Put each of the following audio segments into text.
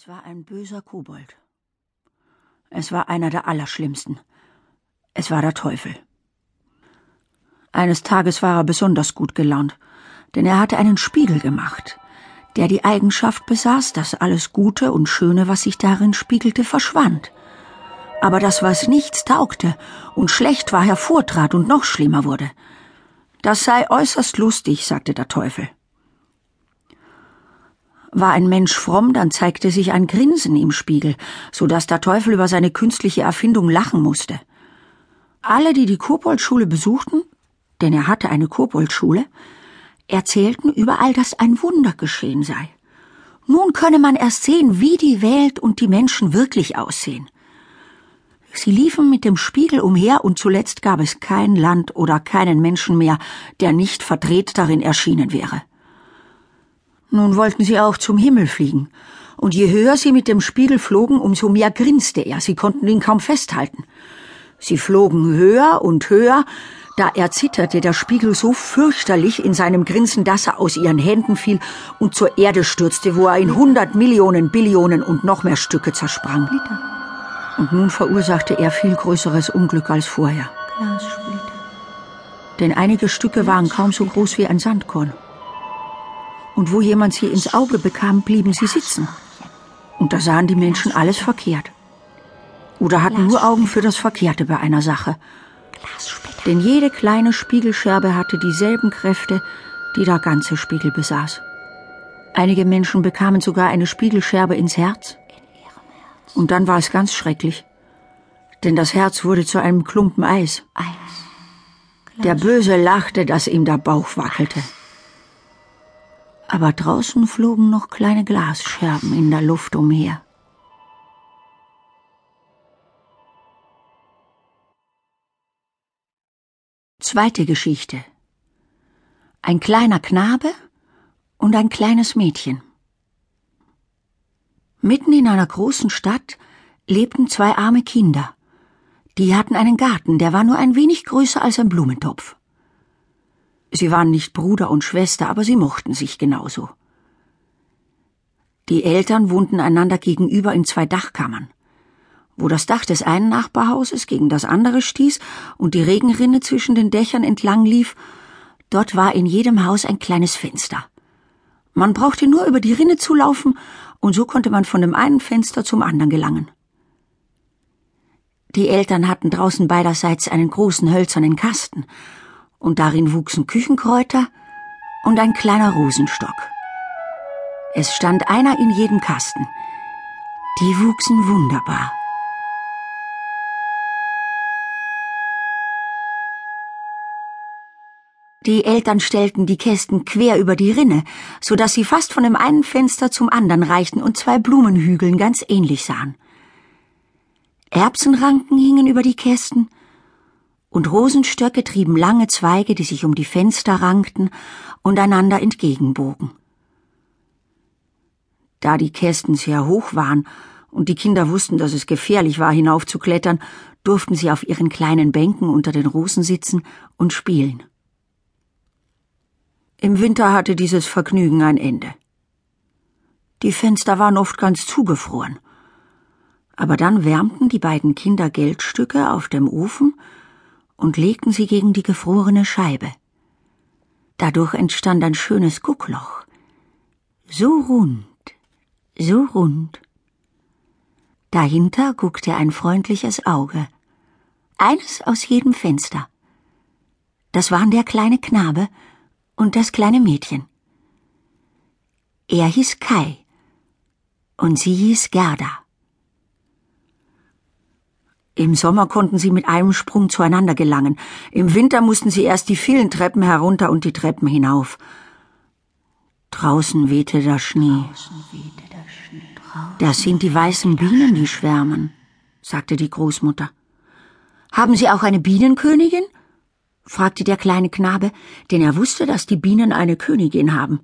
Es war ein böser Kobold. Es war einer der Allerschlimmsten. Es war der Teufel. Eines Tages war er besonders gut gelaunt, denn er hatte einen Spiegel gemacht, der die Eigenschaft besaß, dass alles Gute und Schöne, was sich darin spiegelte, verschwand. Aber das, was nichts taugte und schlecht war, hervortrat und noch schlimmer wurde. Das sei äußerst lustig, sagte der Teufel. War ein Mensch fromm, dann zeigte sich ein Grinsen im Spiegel, so dass der Teufel über seine künstliche Erfindung lachen musste. Alle, die die Koboldschule besuchten, denn er hatte eine Koboldschule, erzählten überall, dass ein Wunder geschehen sei. Nun könne man erst sehen, wie die Welt und die Menschen wirklich aussehen. Sie liefen mit dem Spiegel umher, und zuletzt gab es kein Land oder keinen Menschen mehr, der nicht verdreht darin erschienen wäre. Nun wollten sie auch zum Himmel fliegen, und je höher sie mit dem Spiegel flogen, umso mehr grinste er, sie konnten ihn kaum festhalten. Sie flogen höher und höher, da erzitterte der Spiegel so fürchterlich in seinem Grinsen, dass er aus ihren Händen fiel und zur Erde stürzte, wo er in hundert Millionen, Billionen und noch mehr Stücke zersprang. Und nun verursachte er viel größeres Unglück als vorher. Denn einige Stücke waren kaum so groß wie ein Sandkorn und wo jemand sie ins Auge bekam, blieben sie sitzen. Und da sahen die Menschen alles verkehrt. Oder hatten nur Augen für das Verkehrte bei einer Sache. Denn jede kleine Spiegelscherbe hatte dieselben Kräfte, die der ganze Spiegel besaß. Einige Menschen bekamen sogar eine Spiegelscherbe ins Herz. Und dann war es ganz schrecklich. Denn das Herz wurde zu einem Klumpen Eis. Der Böse lachte, dass ihm der Bauch wackelte aber draußen flogen noch kleine Glasscherben in der Luft umher. Zweite Geschichte. Ein kleiner Knabe und ein kleines Mädchen. Mitten in einer großen Stadt lebten zwei arme Kinder. Die hatten einen Garten, der war nur ein wenig größer als ein Blumentopf. Sie waren nicht Bruder und Schwester, aber sie mochten sich genauso. Die Eltern wohnten einander gegenüber in zwei Dachkammern. Wo das Dach des einen Nachbarhauses gegen das andere stieß und die Regenrinne zwischen den Dächern entlang lief, dort war in jedem Haus ein kleines Fenster. Man brauchte nur über die Rinne zu laufen, und so konnte man von dem einen Fenster zum anderen gelangen. Die Eltern hatten draußen beiderseits einen großen hölzernen Kasten, und darin wuchsen Küchenkräuter und ein kleiner Rosenstock. Es stand einer in jedem Kasten. Die wuchsen wunderbar. Die Eltern stellten die Kästen quer über die Rinne, so dass sie fast von dem einen Fenster zum anderen reichten und zwei Blumenhügeln ganz ähnlich sahen. Erbsenranken hingen über die Kästen und Rosenstöcke trieben lange Zweige, die sich um die Fenster rankten und einander entgegenbogen. Da die Kästen sehr hoch waren und die Kinder wussten, dass es gefährlich war, hinaufzuklettern, durften sie auf ihren kleinen Bänken unter den Rosen sitzen und spielen. Im Winter hatte dieses Vergnügen ein Ende. Die Fenster waren oft ganz zugefroren. Aber dann wärmten die beiden Kinder Geldstücke auf dem Ofen und legten sie gegen die gefrorene Scheibe. Dadurch entstand ein schönes Guckloch. So rund, so rund. Dahinter guckte ein freundliches Auge. Eines aus jedem Fenster. Das waren der kleine Knabe und das kleine Mädchen. Er hieß Kai und sie hieß Gerda. Im Sommer konnten sie mit einem Sprung zueinander gelangen. Im Winter mussten sie erst die vielen Treppen herunter und die Treppen hinauf. Draußen wehte der Schnee. Das sind die weißen Bienen, die schwärmen, sagte die Großmutter. Haben Sie auch eine Bienenkönigin? fragte der kleine Knabe, denn er wusste, dass die Bienen eine Königin haben.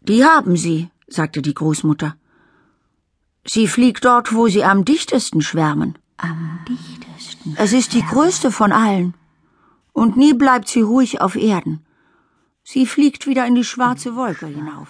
Die haben sie, sagte die Großmutter. Sie fliegt dort, wo sie am dichtesten schwärmen. Am dichtesten. Es ist die größte von allen. Und nie bleibt sie ruhig auf Erden. Sie fliegt wieder in die schwarze Wolke hinauf.